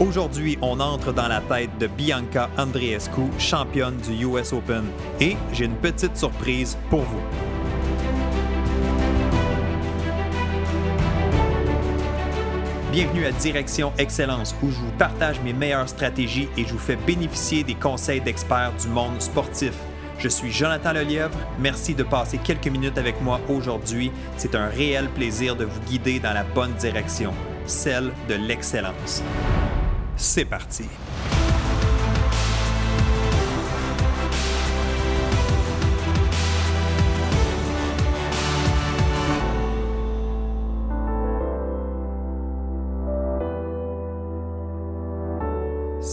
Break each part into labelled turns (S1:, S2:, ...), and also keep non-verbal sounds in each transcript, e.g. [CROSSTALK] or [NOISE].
S1: Aujourd'hui, on entre dans la tête de Bianca Andreescu, championne du US Open. Et j'ai une petite surprise pour vous. Bienvenue à Direction Excellence où je vous partage mes meilleures stratégies et je vous fais bénéficier des conseils d'experts du monde sportif. Je suis Jonathan Lelièvre. Merci de passer quelques minutes avec moi aujourd'hui. C'est un réel plaisir de vous guider dans la bonne direction, celle de l'excellence. C'est parti.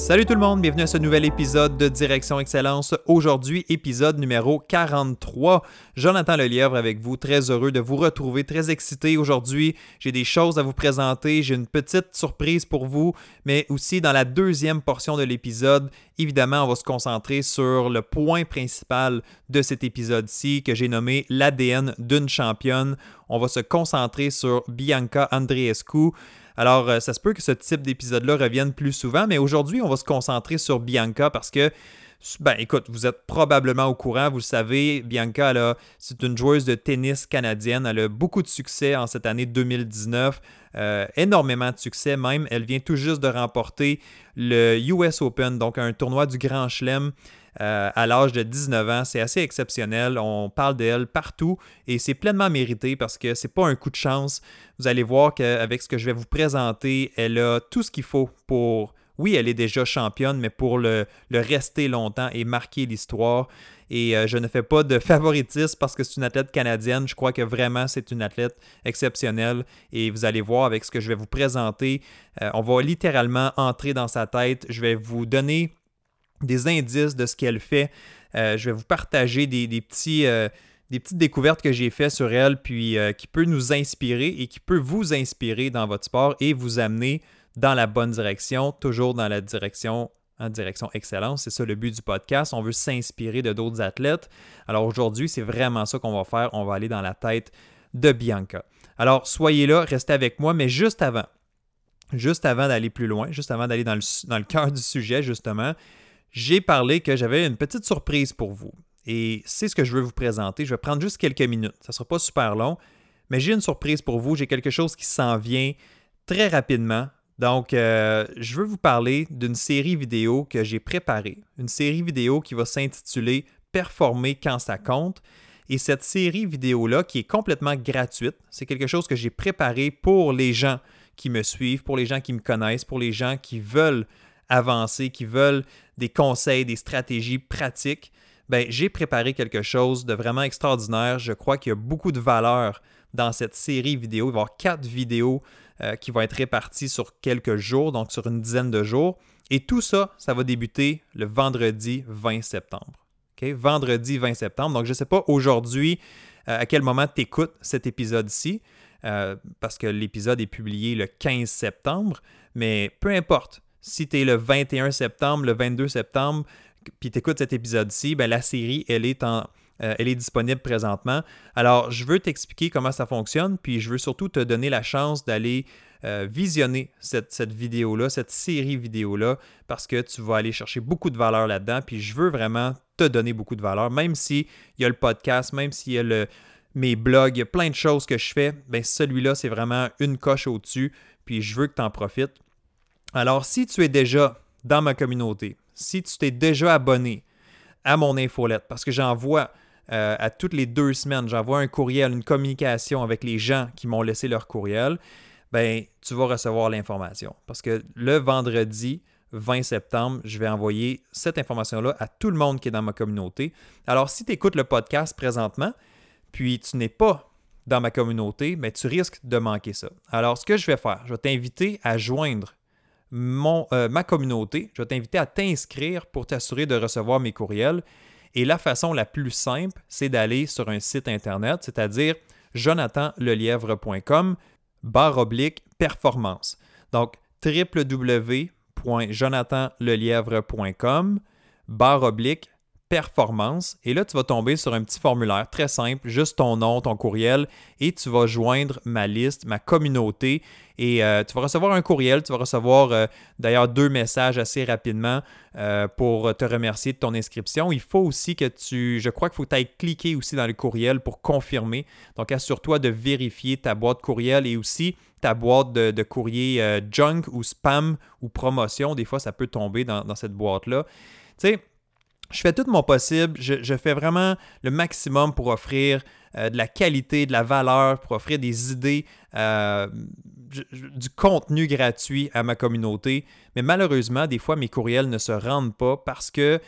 S1: Salut tout le monde, bienvenue à ce nouvel épisode de Direction Excellence. Aujourd'hui, épisode numéro 43. Jonathan Lelièvre avec vous, très heureux de vous retrouver, très excité aujourd'hui. J'ai des choses à vous présenter, j'ai une petite surprise pour vous, mais aussi dans la deuxième portion de l'épisode, évidemment, on va se concentrer sur le point principal de cet épisode-ci que j'ai nommé l'ADN d'une championne. On va se concentrer sur Bianca Andreescu. Alors, euh, ça se peut que ce type d'épisode-là revienne plus souvent, mais aujourd'hui, on va se concentrer sur Bianca parce que ben écoute, vous êtes probablement au courant, vous le savez, Bianca, c'est une joueuse de tennis canadienne. Elle a beaucoup de succès en cette année 2019, euh, énormément de succès même. Elle vient tout juste de remporter le US Open, donc un tournoi du Grand Chelem. Euh, à l'âge de 19 ans. C'est assez exceptionnel. On parle d'elle partout et c'est pleinement mérité parce que c'est pas un coup de chance. Vous allez voir qu'avec ce que je vais vous présenter, elle a tout ce qu'il faut pour. Oui, elle est déjà championne, mais pour le, rester longtemps et marquer l'histoire. Et euh, je ne fais pas de [LAUGHS] favoritisme parce que c'est une athlète canadienne. Je crois que vraiment c'est une athlète exceptionnelle. Et vous allez voir avec ce que je vais vous présenter, euh, on va littéralement entrer dans sa tête. Je vais vous donner des indices de ce qu'elle fait. Euh, je vais vous partager euh, des petites découvertes que j'ai faites sur elle, puis euh, qui peut nous inspirer et qui peut vous inspirer dans votre sport et vous amener dans la bonne direction, toujours dans la direction en direction excellence. C'est ça le but du podcast. On veut s'inspirer de d'autres athlètes. Alors aujourd'hui, c'est vraiment ça qu'on va faire. On va aller dans la tête de Bianca. Alors soyez là, restez avec moi, mais juste avant, juste avant d'aller plus loin, juste avant d'aller dans le, dans le cœur du sujet, justement, j'ai parlé que j'avais une petite surprise pour vous. Et c'est ce que je veux vous présenter. Je vais prendre juste quelques minutes. Ça ne sera pas super long, mais j'ai une surprise pour vous. J'ai quelque chose qui s'en vient très rapidement. Donc, euh, je veux vous parler d'une série vidéo que j'ai préparée. Une série vidéo qui va s'intituler Performer quand ça compte. Et cette série vidéo-là, qui est complètement gratuite, c'est quelque chose que j'ai préparé pour les gens qui me suivent, pour les gens qui me connaissent, pour les gens qui veulent avancés, qui veulent des conseils, des stratégies pratiques, ben, j'ai préparé quelque chose de vraiment extraordinaire. Je crois qu'il y a beaucoup de valeur dans cette série vidéo. Il va y avoir quatre vidéos euh, qui vont être réparties sur quelques jours, donc sur une dizaine de jours. Et tout ça, ça va débuter le vendredi 20 septembre. Vendredi 20 septembre. Donc, je ne sais pas aujourd'hui euh, à quel moment tu écoutes cet épisode-ci, euh, parce que l'épisode est publié le 15 septembre, mais peu importe si tu es le 21 septembre, le 22 septembre, puis tu écoutes cet épisode-ci, ben, la série, elle est, en, euh, elle est disponible présentement. Alors, je veux t'expliquer comment ça fonctionne, puis je veux surtout te donner la chance d'aller euh, visionner cette, vidéo-là, cette série vidéo-là, parce que tu vas aller chercher beaucoup de valeur là-dedans, puis je veux vraiment te donner beaucoup de valeur, même s'il y a le podcast, même s'il y a le, mes blogs, il y a plein de choses que je fais, ben celui-là, c'est vraiment une coche au-dessus, puis je veux que tu en profites. Alors, si tu es déjà dans ma communauté, si tu t'es déjà abonné à mon infolette, parce que j'envoie euh, à toutes les deux semaines, j'envoie un courriel, une communication avec les gens qui m'ont laissé leur courriel, ben, tu vas recevoir l'information. Parce que le vendredi 20 septembre, je vais envoyer cette information-là à tout le monde qui est dans ma communauté. Alors, si tu écoutes le podcast présentement, puis tu n'es pas dans ma communauté, mais ben, tu risques de manquer ça. Alors, ce que je vais faire, je vais t'inviter à joindre euh, ma communauté. Je vais t'inviter à t'inscrire pour t'assurer de recevoir mes courriels. Et la façon la plus simple, c'est d'aller sur un site internet, c'est-à-dire jonathanlelièvre.com barre oblique performance. Donc, www.jonathanlelièvre.com barre oblique performance. Et là, tu vas tomber sur un petit formulaire très simple, juste ton nom, ton courriel, et tu vas joindre ma liste, ma communauté. Et euh, tu vas recevoir un courriel, tu vas recevoir euh, d'ailleurs deux messages assez rapidement euh, pour te remercier de ton inscription. Il faut aussi que tu, je crois qu'il faut que tu cliquer aussi dans le courriel pour confirmer. Donc assure-toi de vérifier ta boîte courriel et aussi ta boîte de, courrier junk ou spam ou promotion. Des fois, ça peut tomber dans, dans cette boîte-là. Tu sais, je fais tout mon possible, je, fais vraiment le maximum pour offrir euh, de la qualité, de la valeur, pour offrir des idées, euh, du contenu gratuit à ma communauté. Mais malheureusement, des fois, mes courriels ne se rendent pas parce que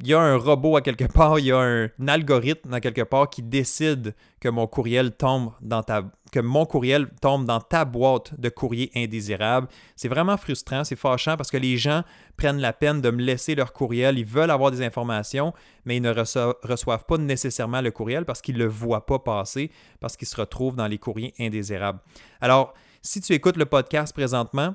S1: il y a un robot à quelque [LAUGHS] part, il y a un, algorithme à quelque part qui décide que mon courriel tombe dans ta que mon courriel tombe dans ta boîte de courrier indésirable. C'est vraiment frustrant, c'est fâchant parce que les gens prennent la peine de me laisser leur courriel, ils veulent avoir des informations, mais ils ne reçoivent pas nécessairement le courriel parce qu'ils ne le voient pas passer, parce qu'ils se retrouvent dans les courriers indésirables. Alors, si tu écoutes le podcast présentement,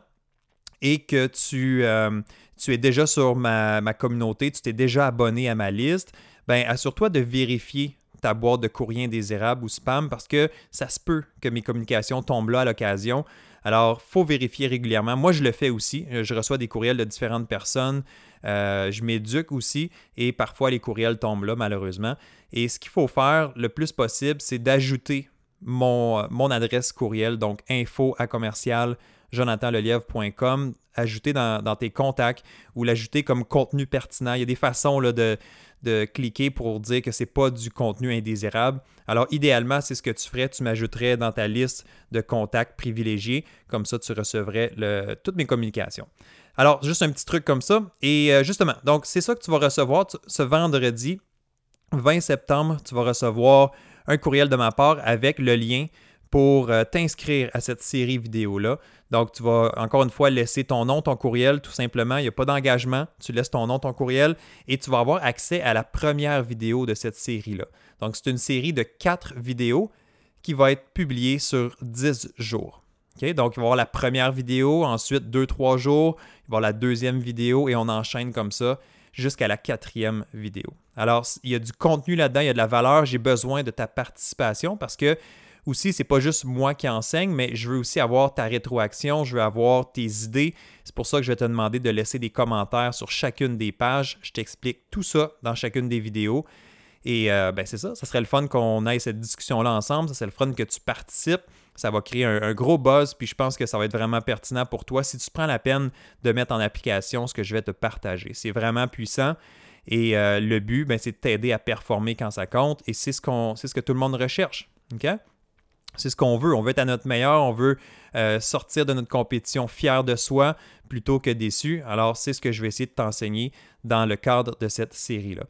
S1: et que tu, euh, tu es déjà sur ma, communauté, tu t'es déjà abonné à ma liste, ben assure-toi de vérifier ta boîte de courrier indésirable ou spam parce que ça se peut que mes communications tombent là à l'occasion. Alors, il faut vérifier régulièrement. Moi, je le fais aussi. Je reçois des courriels de différentes personnes. Euh, je m'éduque aussi et parfois les courriels tombent là, malheureusement. Et ce qu'il faut faire le plus possible, c'est d'ajouter mon, mon adresse courriel, donc info à commercial jonathanlelièvre.com, ajouter dans, tes contacts ou l'ajouter comme contenu pertinent. Il y a des façons là, de, de cliquer pour dire que ce n'est pas du contenu indésirable. Alors, idéalement, c'est ce que tu ferais. Tu m'ajouterais dans ta liste de contacts privilégiés. Comme ça, tu recevrais toutes mes communications. Alors, juste un petit truc comme ça. Et euh, justement, donc, c'est ça que tu vas recevoir ce vendredi 20 septembre. Tu vas recevoir un courriel de ma part avec le lien pour euh, t'inscrire à cette série vidéo-là. Donc, tu vas encore une fois laisser ton nom, ton courriel, tout simplement. Il n'y a pas d'engagement. Tu laisses ton nom, ton courriel et tu vas avoir accès à la première vidéo de cette série-là. Donc, c'est une série de quatre vidéos qui va être publiée sur 10 jours. Donc, il va y avoir la première vidéo, ensuite deux, trois jours, il va y avoir la deuxième vidéo et on enchaîne comme ça jusqu'à la quatrième vidéo. Alors, il y a du contenu là-dedans, il y a de la valeur. J'ai besoin de ta participation parce que aussi, c'est pas juste moi qui enseigne, mais je veux aussi avoir ta rétroaction, je veux avoir tes idées. C'est pour ça que je vais te demander de laisser des commentaires sur chacune des pages. Je t'explique tout ça dans chacune des vidéos. Et euh, ben c'est ça, ça serait le fun qu'on aille cette discussion-là ensemble, ça serait le fun que tu participes. Ça va créer un, gros buzz, puis je pense que ça va être vraiment pertinent pour toi si tu prends la peine de mettre en application ce que je vais te partager. C'est vraiment puissant. Et euh, le but, ben, c'est de t'aider à performer quand ça compte. Et c'est ce, qu'on, c'est ce que tout le monde recherche. OK? C'est ce qu'on veut. On veut être à notre meilleur. On veut euh, sortir de notre compétition fier de soi plutôt que déçu. Alors, c'est ce que je vais essayer de t'enseigner dans le cadre de cette série-là.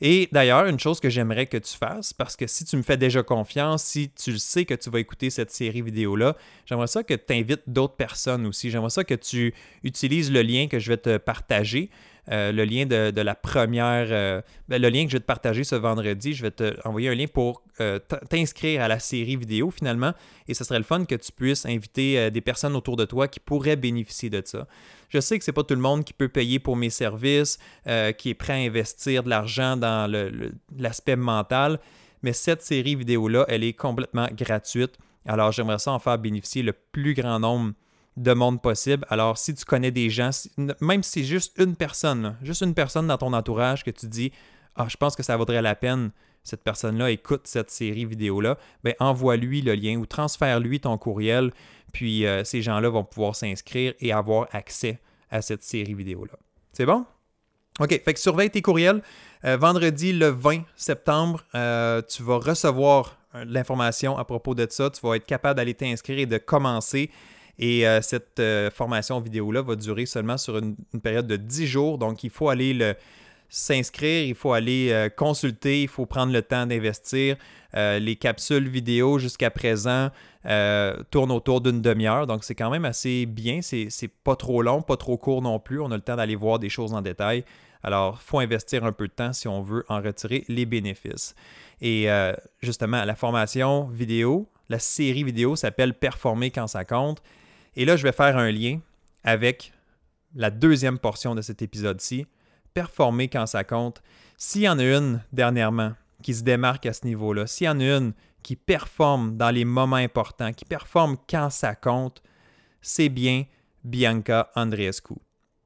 S1: Et d'ailleurs, une chose que j'aimerais que tu fasses, parce que si tu me fais déjà confiance, si tu sais que tu vas écouter cette série vidéo-là, j'aimerais ça que tu invites d'autres personnes aussi. J'aimerais ça que tu utilises le lien que je vais te partager euh, le lien de, la première, euh, ben, le lien que je vais te partager ce vendredi, je vais te envoyer un lien pour euh, t'inscrire à la série vidéo finalement. Et ce serait le fun que tu puisses inviter des personnes autour de toi qui pourraient bénéficier de ça. Je sais que c'est pas tout le monde qui peut payer pour mes services, qui est prêt à investir de l'argent dans l'aspect mental, mais cette série vidéo-là, elle est complètement gratuite. Alors j'aimerais ça en faire bénéficier le plus grand nombre de monde possible. Alors, si tu connais des gens, même si c'est juste une personne, juste une personne dans ton entourage que tu dis Ah, je pense que ça vaudrait la peine, cette personne-là écoute cette série vidéo-là, ben envoie-lui le lien ou transfère-lui ton courriel, puis euh, ces gens-là vont pouvoir s'inscrire et avoir accès à cette série vidéo-là. C'est bon? OK, fait que surveille tes courriels. Euh, vendredi le 20 septembre, euh, tu vas recevoir l'information à propos de ça. Tu vas être capable d'aller t'inscrire et de commencer. Et euh, cette euh, formation vidéo-là va durer seulement sur une, période de 10 jours. Donc, il faut aller s'inscrire, il faut aller euh, consulter, il faut prendre le temps d'investir. les capsules vidéo jusqu'à présent tournent autour d'une demi-heure, donc c'est quand même assez bien. C'est pas trop long, pas trop court non plus. On a le temps d'aller voir des choses en détail. Alors, il faut investir un peu de temps si on veut en retirer les bénéfices. Et justement, la formation vidéo, la série vidéo s'appelle Performer quand ça compte. Et là, je vais faire un lien avec la deuxième portion de cet épisode-ci, performer quand ça compte. S'il y en a une dernièrement qui se démarque à ce niveau-là, s'il y en a une qui performe dans les moments importants, qui performe quand ça compte, c'est bien Bianca Andreescu.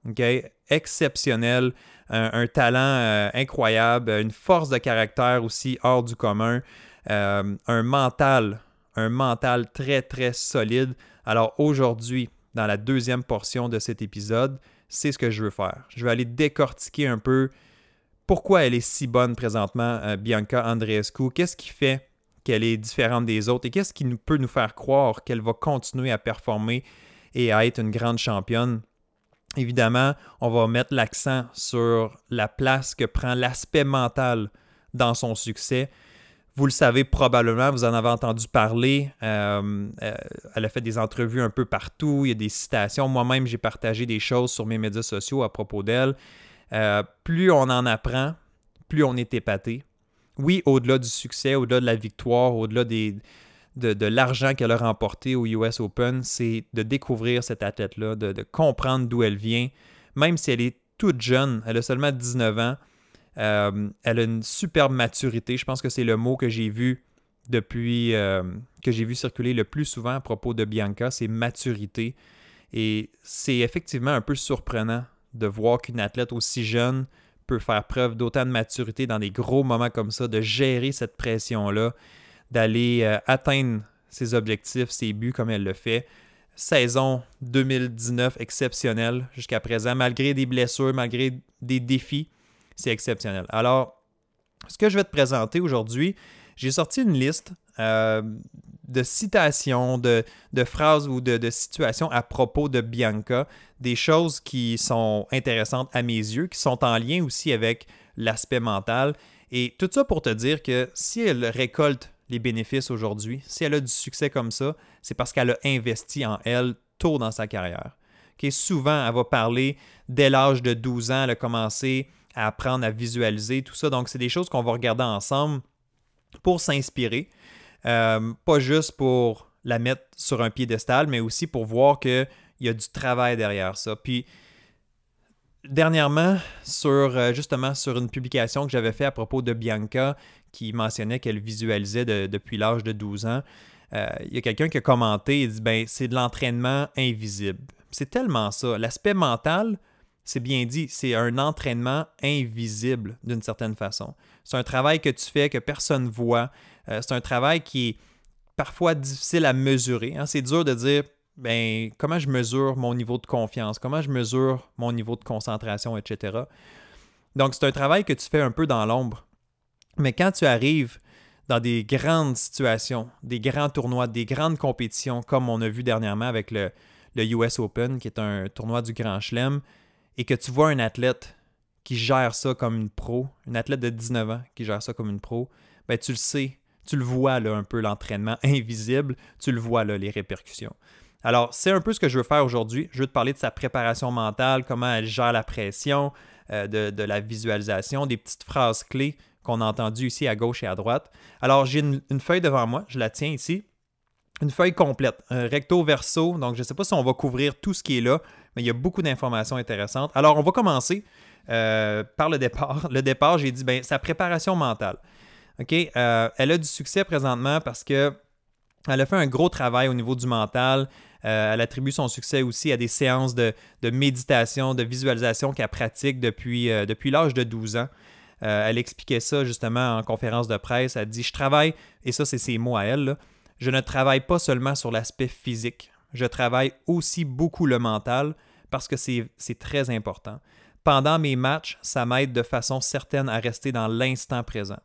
S1: Okay? Exceptionnel, un, talent euh, incroyable, une force de caractère aussi hors du commun, euh, un mental, un mental très très solide. Alors aujourd'hui, dans la deuxième portion de cet épisode, c'est ce que je veux faire. Je vais aller décortiquer un peu pourquoi elle est si bonne présentement, euh, Bianca Andreescu. Qu'est-ce qui fait qu'elle est différente des autres et qu'est-ce qui peut nous faire croire qu'elle va continuer à performer et à être une grande championne? Évidemment, on va mettre l'accent sur la place que prend l'aspect mental dans son succès. Vous le savez probablement, vous en avez entendu parler. Euh, euh, elle a fait des entrevues un peu partout, il y a des citations. Moi-même, j'ai partagé des choses sur mes médias sociaux à propos d'elle. Euh, plus on en apprend, plus on est épaté. Oui, au-delà du succès, au-delà de la victoire, au-delà de, l'argent qu'elle a remporté au US Open, c'est de découvrir cette athlète-là, de, comprendre d'où elle vient. Même si elle est toute jeune, elle a seulement 19 ans, euh, elle a une superbe maturité. Je pense que c'est le mot que j'ai vu depuis euh, que j'ai vu circuler le plus souvent à propos de Bianca, c'est maturité. Et c'est effectivement un peu surprenant de voir qu'une athlète aussi jeune peut faire preuve d'autant de maturité dans des gros moments comme ça, de gérer cette pression-là d'aller euh, atteindre ses objectifs, ses buts comme elle le fait. Saison 2019 exceptionnelle jusqu'à présent, malgré des blessures, malgré des défis, c'est exceptionnel. Alors, ce que je vais te présenter aujourd'hui, j'ai sorti une liste euh, de citations, de, phrases ou de, de, situations à propos de Bianca, des choses qui sont intéressantes à mes yeux, qui sont en lien aussi avec l'aspect mental. Et tout ça pour te dire que si elle récolte les bénéfices aujourd'hui. Si elle a du succès comme ça, c'est parce qu'elle a investi en elle tôt dans sa carrière. Souvent, elle va parler dès l'âge de 12 ans, elle a commencé à apprendre à visualiser, tout ça. Donc, c'est des choses qu'on va regarder ensemble pour s'inspirer. Euh, pas juste pour la mettre sur un piédestal, mais aussi pour voir qu'il y a du travail derrière ça. Puis, dernièrement, sur euh, justement sur une publication que j'avais fait à propos de Bianca, qui mentionnait qu'elle visualisait depuis l'âge de 12 ans. Euh, il y a quelqu'un qui a commenté et dit ben c'est de l'entraînement invisible. C'est tellement ça. L'aspect mental, c'est bien dit, c'est un entraînement invisible d'une certaine façon. C'est un travail que tu fais que personne ne voit. Euh, c'est un travail qui est parfois difficile à mesurer. Hein. C'est dur de dire ben, comment je mesure mon niveau de confiance, comment je mesure mon niveau de concentration, etc. Donc, c'est un travail que tu fais un peu dans l'ombre. Mais quand tu arrives dans des grandes situations, des grands tournois, des grandes compétitions, comme on a vu dernièrement avec le, US Open, qui est un tournoi du Grand Chelem, et que tu vois un athlète qui gère ça comme une pro, une athlète de 19 ans qui gère ça comme une pro, ben tu le sais, tu le vois là un peu l'entraînement [LAUGHS] invisible, tu le vois là les répercussions. Alors, c'est un peu ce que je veux faire aujourd'hui. Je veux te parler de sa préparation mentale, comment elle gère la pression, euh, de, la visualisation, des petites phrases clés qu'on a entendu ici à gauche et à droite. Alors, j'ai une, feuille devant moi, je la tiens ici. Une feuille complète, recto verso. Donc, je ne sais pas si on va couvrir tout ce qui est là, mais il y a beaucoup d'informations intéressantes. Alors, on va commencer euh, par le départ. [LAUGHS] Le départ, j'ai dit, ben, sa préparation mentale. OK? Euh, elle a du succès présentement parce que elle a fait un gros travail au niveau du mental. Euh, elle attribue son succès aussi à des séances de, méditation, de visualisation qu'elle pratique depuis, depuis l'âge de 12 ans. Elle expliquait ça justement en conférence de presse. Elle dit Je travaille, et ça, c'est ses mots à elle, je ne travaille pas seulement sur l'aspect physique, je travaille aussi beaucoup le mental parce que c'est très important. Pendant mes matchs, ça m'aide de façon certaine à rester dans l'instant présent.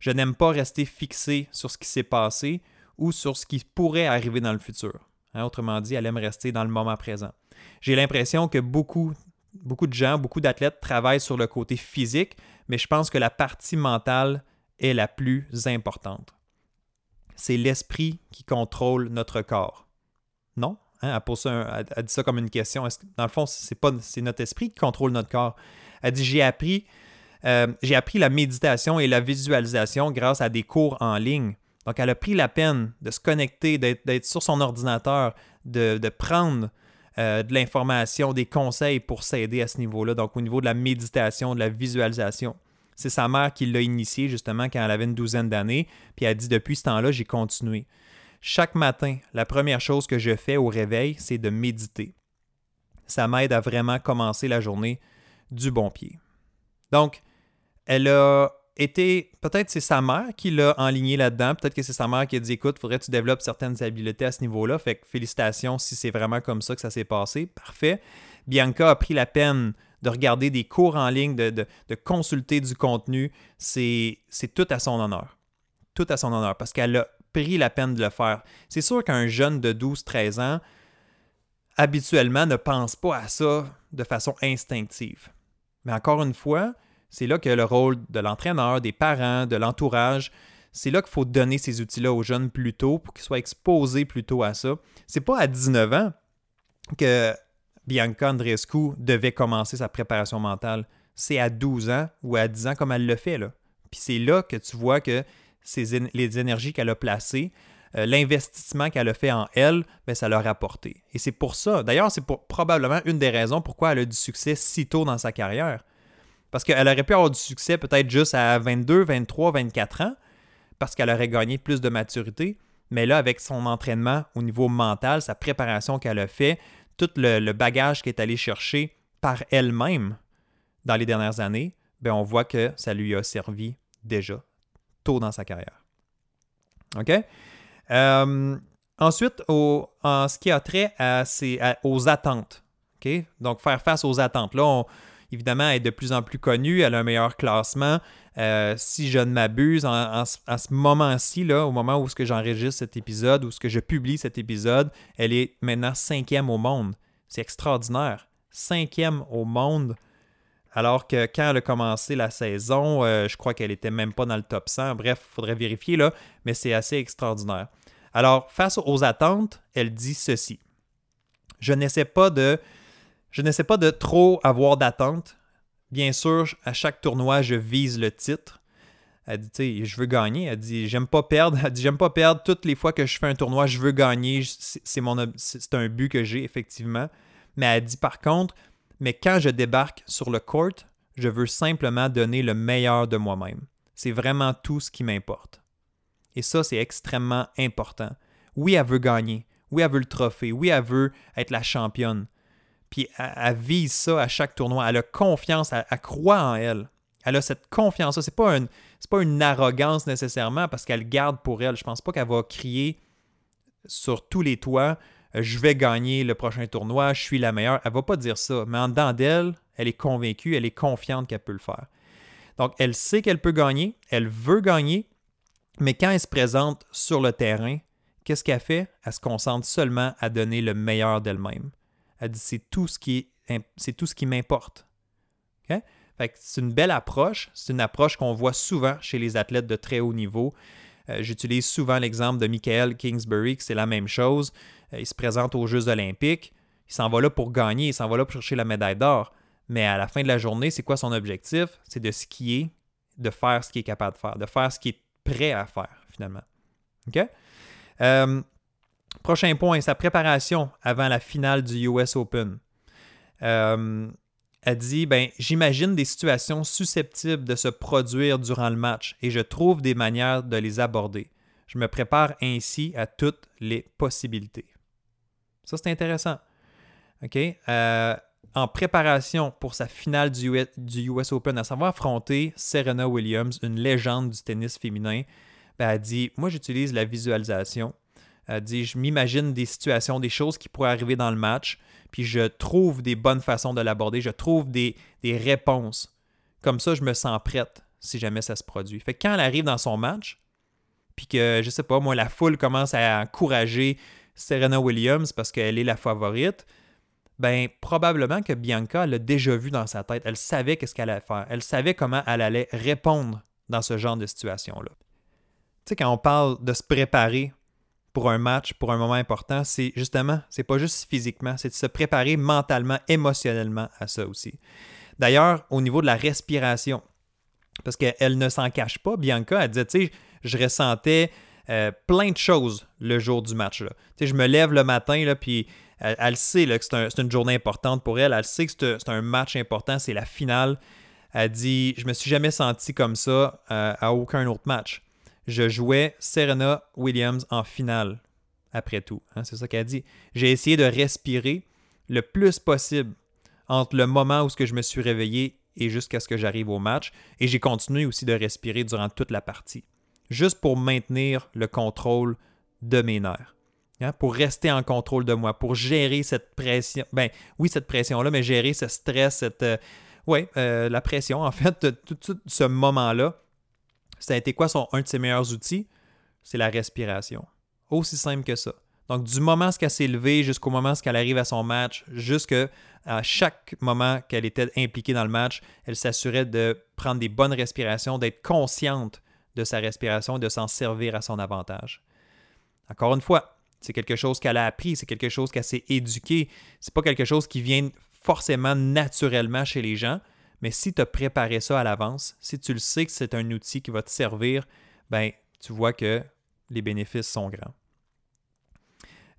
S1: Je n'aime pas rester fixé sur ce qui s'est passé ou sur ce qui pourrait arriver dans le futur. Hein, autrement dit, elle aime rester dans le moment présent. J'ai l'impression que beaucoup, beaucoup de gens, beaucoup d'athlètes travaillent sur le côté physique, mais je pense que la partie mentale est la plus importante. C'est l'esprit qui contrôle notre corps. Non? Hein? Elle, ça, dit ça comme une question. dans le fond, c'est pas notre esprit qui contrôle notre corps? Elle dit j'ai appris, euh, j'ai appris la méditation et la visualisation grâce à des cours en ligne. Donc, elle a pris la peine de se connecter, d'être sur son ordinateur, de, prendre euh, de l'information, des conseils pour s'aider à ce niveau-là. Donc, au niveau de la méditation, de la visualisation. C'est sa mère qui l'a initié justement quand elle avait une douzaine d'années. Puis elle dit depuis ce temps-là, j'ai continué. Chaque matin, la première chose que je fais au réveil, c'est de méditer. Ça m'aide à vraiment commencer la journée du bon pied. Donc, elle a été, peut-être c'est sa mère qui l'a enligné là-dedans, peut-être que c'est sa mère qui a dit écoute, faudrait que tu développes certaines habiletés à ce niveau-là. Fait que félicitations si c'est vraiment comme ça que ça s'est passé. Parfait. Bianca a pris la peine de regarder des cours en ligne, de, de consulter du contenu. C'est tout à son honneur. Tout à son honneur parce qu'elle a pris la peine de le faire. C'est sûr qu'un jeune de 12-13 ans, habituellement, ne pense pas à ça de façon instinctive. Mais encore une fois, c'est là que le rôle de l'entraîneur, des parents, de l'entourage, c'est là qu'il faut donner ces outils-là aux jeunes plus tôt pour qu'ils soient exposés plus tôt à ça. C'est pas à 19 ans que Bianca Andreescu devait commencer sa préparation mentale. C'est à 12 ans ou à 10 ans comme elle le fait. Là. Puis c'est là que tu vois que les énergies qu'elle a placées, euh, l'investissement qu'elle a fait en elle, ben, ça l'a rapporté. Et c'est pour ça, d'ailleurs, c'est probablement une des raisons pourquoi elle a du succès si tôt dans sa carrière. Parce qu'elle aurait pu avoir du succès peut-être juste à 22, 23, 24 ans, parce qu'elle aurait gagné plus de maturité. Mais là, avec son entraînement au niveau mental, sa préparation qu'elle a fait, tout le, bagage qu'elle est allée chercher par elle-même dans les dernières années, ben on voit que ça lui a servi déjà tôt dans sa carrière. OK? Euh, ensuite, en ce qui a trait aux attentes. OK? Donc, faire face aux attentes. Là, évidemment, elle est de plus en plus connue, elle a un meilleur classement. Euh, si je ne m'abuse, en, ce moment-ci, au moment où j'enregistre cet épisode, ce que je publie cet épisode, elle est maintenant cinquième au monde. C'est extraordinaire. Cinquième au monde. Alors que quand elle a commencé la saison, euh, je crois qu'elle n'était même pas dans le top 100. Bref, il faudrait vérifier là, mais c'est assez extraordinaire. Alors, face aux attentes, elle dit ceci. Je n'essaie pas de je n'essaie pas de trop avoir d'attente. Bien sûr, à chaque tournoi, je vise le titre. Elle dit, tu sais, je veux gagner. Elle dit, j'aime pas perdre. [LAUGHS] Elle dit, j'aime pas perdre. Toutes les fois que je fais un tournoi, je veux gagner. C'est, mon, c'est un but que j'ai, effectivement. Mais elle dit, par contre, mais quand je débarque sur le court, je veux simplement donner le meilleur de moi-même. C'est vraiment tout ce qui m'importe. Et ça, c'est extrêmement important. Oui, elle veut gagner. Oui, elle veut le trophée. Oui, elle veut être la championne. Puis elle, vise ça à chaque tournoi. Elle a confiance, elle, croit en elle. Elle a cette confiance-là. Ce n'est pas, une, pas une arrogance nécessairement parce qu'elle garde pour elle. Je pense pas qu'elle va crier sur tous les toits je vais gagner le prochain tournoi, je suis la meilleure. Elle va pas dire ça. Mais en dedans d'elle, elle est convaincue, elle est confiante qu'elle peut le faire. Donc, elle sait qu'elle peut gagner, elle veut gagner, mais quand elle se présente sur le terrain, qu'est-ce qu'elle fait? Elle se concentre seulement à donner le meilleur d'elle-même. Elle dit c'est tout ce qui c'est tout ce qui m'importe. c'est une belle approche. C'est une approche qu'on voit souvent chez les athlètes de très haut niveau. Euh, j'utilise souvent l'exemple de Michael Kingsbury, c'est la même chose. Euh, il se présente aux Jeux olympiques. Il s'en va là pour gagner, il s'en va là pour chercher la médaille d'or. Mais à la fin de la journée, c'est quoi son objectif? C'est de skier, de faire ce qu'il est capable de faire, de faire ce qu'il est prêt à faire, finalement. OK? Euh, Prochain point, sa préparation avant la finale du US Open. Elle dit ben, J'imagine des situations susceptibles de se produire durant le match et je trouve des manières de les aborder. Je me prépare ainsi à toutes les possibilités. Ça, c'est intéressant. OK? Euh, en préparation pour sa finale du US, Open, à savoir affronter Serena Williams, une légende du tennis féminin, ben, elle dit Moi, j'utilise la visualisation elle dit Je m'imagine des situations, des choses qui pourraient arriver dans le match, puis je trouve des bonnes façons de l'aborder, je trouve des, réponses. Comme ça, je me sens prête si jamais ça se produit. Fait que quand elle arrive dans son match, puis que, je sais pas, moi, la foule commence à encourager Serena Williams parce qu'elle est la favorite, ben probablement que Bianca l'a déjà vu dans sa tête. Elle savait qu'est-ce qu'elle allait faire. Elle savait comment elle allait répondre dans ce genre de situation-là. Tu sais, quand on parle de se préparer pour un match, pour un moment important, c'est justement, c'est pas juste physiquement, c'est de se préparer mentalement, émotionnellement à ça aussi. D'ailleurs, au niveau de la respiration, parce qu'elle ne s'en cache pas, Bianca, elle disait, tu sais, je ressentais euh, plein de choses le jour du match. Là. Je me lève le matin, là, puis Elle, sait que c'est une journée importante pour elle. Elle sait que c'est un match important, c'est la finale. Elle dit Je me suis jamais senti comme ça euh, à aucun autre match. Je jouais Serena Williams en finale, après tout. Hein, c'est ça qu'elle dit. J'ai essayé de respirer le plus possible entre le moment où je me suis réveillé et jusqu'à ce que j'arrive au match. Et j'ai continué aussi de respirer durant toute la partie, juste pour maintenir le contrôle de mes nerfs. Hein, pour rester en contrôle de moi, pour gérer cette pression. Ben oui, cette pression-là, mais gérer ce stress, cette. Euh, oui, euh, la pression, en fait, tout, ce moment-là, ça a été quoi son, un de ses meilleurs outils? C'est la respiration. Aussi simple que ça. Donc, du moment qu'elle s'est levée jusqu'au moment qu'elle arrive à son match, jusqu'à chaque moment qu'elle était impliquée dans le match, elle s'assurait de prendre des bonnes respirations, d'être consciente de sa respiration et de s'en servir à son avantage. Encore une fois, c'est quelque chose qu'elle a appris, c'est quelque chose qu'elle s'est éduquée. C'est pas quelque chose qui vient forcément naturellement chez les gens, mais si tu as préparé ça à l'avance, si tu le sais que c'est un outil qui va te servir, ben tu vois que les bénéfices sont grands.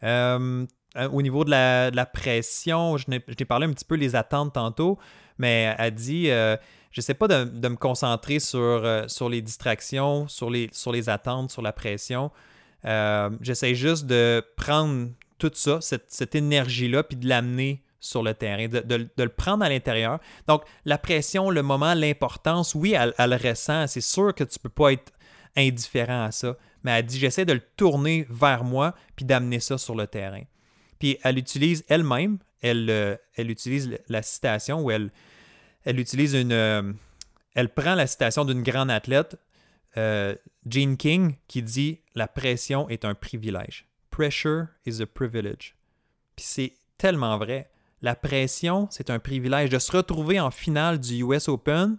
S1: Euh, au niveau de la, pression, je t'ai parlé un petit peu les attentes tantôt, mais elle dit euh, je sais pas de, me concentrer sur, euh, sur les distractions, sur les, sur les attentes, sur la pression. J'essaie juste de prendre tout ça, cette, énergie-là, puis de l'amener sur le terrain, de, le prendre à l'intérieur. Donc, la pression, le moment, l'importance, oui, elle, elle ressent. C'est sûr que tu ne peux pas être indifférent à ça mais elle dit j'essaie de le tourner vers moi puis d'amener ça sur le terrain. Puis elle utilise elle-même, elle, euh, elle utilise la citation où elle, elle utilise une. Euh, elle prend la citation d'une grande athlète, euh, Jean King, qui dit La pression est un privilège. Pressure is a privilege. Puis c'est tellement vrai. La pression, c'est un privilège. De se retrouver en finale du US Open,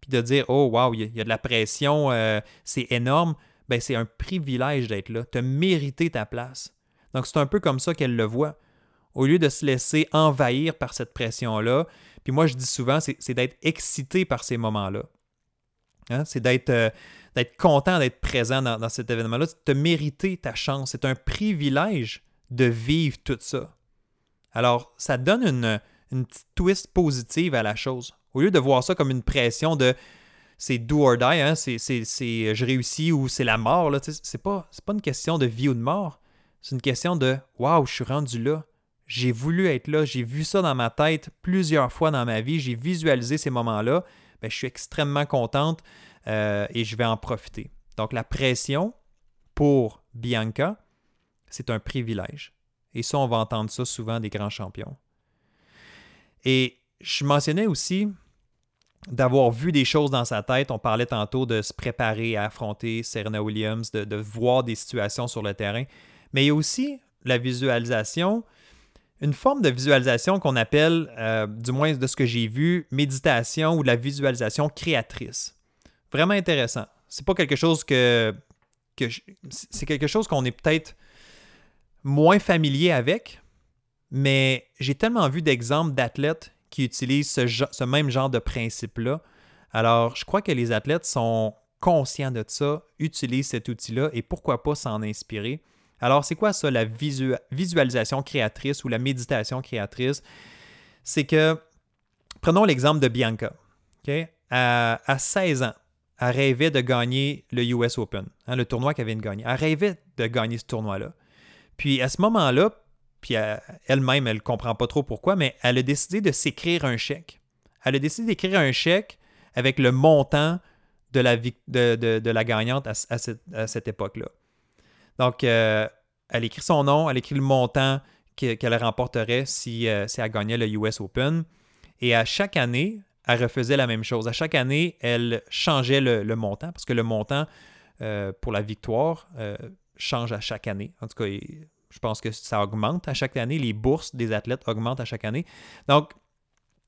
S1: puis de dire Oh, wow, il y, a de la pression, c'est énorme ben c'est un privilège d'être là. As mérité ta place. Donc, c'est un peu comme ça qu'elle le voit. Au lieu de se laisser envahir par cette pression-là, puis moi, je dis souvent, c'est d'être excité par ces moments-là. Hein? C'est euh, d'être content d'être présent dans, cet événement-là. Tu as mérité ta chance. C'est un privilège de vivre tout ça. Alors, ça donne une, petite twist positive à la chose. Au lieu de voir ça comme une pression de c'est do or die, hein? c'est, je réussis ou c'est la mort. C'est, pas, pas une question de vie ou de mort. C'est une question de Waouh, je suis rendu là. J'ai voulu être là. J'ai vu ça dans ma tête plusieurs fois dans ma vie. J'ai visualisé ces moments-là. Ben, je suis extrêmement contente euh, et je vais en profiter. Donc, la pression pour Bianca, c'est un privilège. Et ça, on va entendre ça souvent des grands champions. Et je mentionnais aussi d'avoir vu des choses dans sa tête. On parlait tantôt de se préparer à affronter Serena Williams, de, voir des situations sur le terrain. Mais il y a aussi la visualisation, une forme de visualisation qu'on appelle, euh, du moins de ce que j'ai vu, méditation ou la visualisation créatrice. Vraiment intéressant. C'est pas quelque chose que, que c'est quelque chose qu'on est peut-être moins familier avec, mais j'ai tellement vu d'exemples d'athlètes qui utilisent ce, même genre de principe-là. Alors, je crois que les athlètes sont conscients de ça, utilisent cet outil-là et pourquoi pas s'en inspirer. Alors, c'est quoi ça, la visualisation créatrice ou la méditation créatrice? C'est que, prenons l'exemple de Bianca. À, 16 ans, elle rêvait de gagner le US Open, hein, le tournoi qu'elle vient de gagner. Elle rêvait de gagner ce tournoi-là. Puis à ce moment-là, puis elle-même, elle ne comprend pas trop pourquoi, mais elle a décidé de s'écrire un chèque. Elle a décidé d'écrire un chèque avec le montant de la, de, la gagnante à, cette, époque-là. Donc, euh, elle écrit son nom, elle écrit le montant qu'elle remporterait si, euh, si elle gagnait le US Open. Et à chaque année, elle refaisait la même chose. À chaque année, elle changeait le, montant, parce que le montant euh, pour la victoire change à chaque année. En tout cas, je pense que ça augmente à chaque année. Les bourses des athlètes augmentent à chaque année. Donc,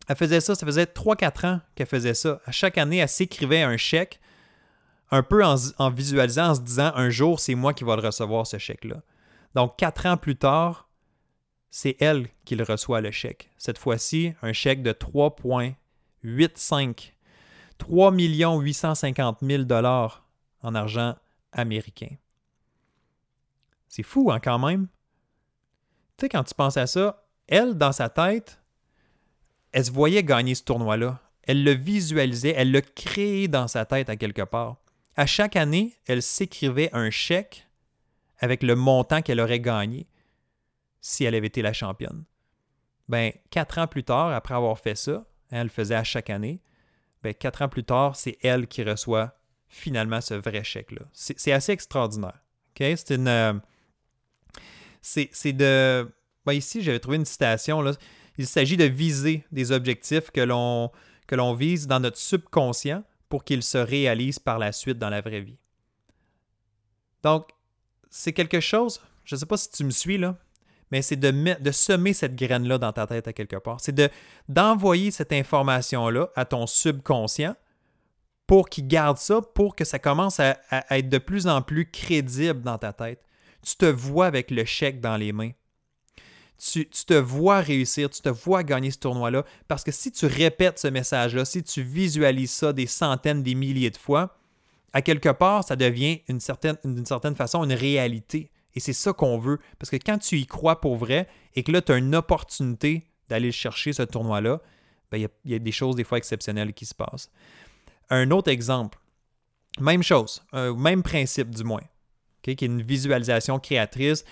S1: elle faisait ça, ça faisait 3-4 ans qu'elle faisait ça. À chaque année, elle s'écrivait un chèque, un peu en, visualisant, en se disant un jour, c'est moi qui vais le recevoir, ce chèque-là. Donc, 4 ans plus tard, c'est elle qui le reçoit, le chèque. Cette fois-ci, un chèque de 3,85 3 850 000 dollars en argent américain. C'est fou, hein, quand même. tu sais, quand tu penses à ça, elle, dans sa tête, elle se voyait gagner ce tournoi-là. Elle le visualisait, elle le créé dans sa tête à quelque part. À chaque année, elle s'écrivait un chèque avec le montant qu'elle aurait gagné si elle avait été la championne. Ben, quatre ans plus tard, après avoir fait ça, elle le faisait à chaque année, ben, quatre ans plus tard, c'est elle qui reçoit finalement ce vrai chèque-là. C'est assez extraordinaire. C'est une. C'est de. Ben, ici, j'avais trouvé une citation. Il s'agit de viser des objectifs que l'on vise dans notre subconscient pour qu'ils se réalisent par la suite dans la vraie vie. Donc, c'est quelque chose, je ne sais pas si tu me suis là, mais c'est de, de semer cette graine-là dans ta tête à quelque part. C'est d'envoyer cette information-là à ton subconscient pour qu'il garde ça, pour que ça commence à, être de plus en plus crédible dans ta tête. Tu te vois avec le chèque dans les mains. Tu, te vois réussir, tu te vois gagner ce tournoi-là, parce que si tu répètes ce message-là, si tu visualises ça des centaines, des milliers de fois, à quelque part, ça devient d'une certaine, certaine façon une réalité. Et c'est ça qu'on veut. Parce que quand tu y crois pour vrai et que là, tu as une opportunité d'aller chercher ce tournoi-là, ben, il y, a des choses des fois exceptionnelles qui se passent. Un autre exemple, même chose, euh, même principe du moins, qui est une visualisation créatrice.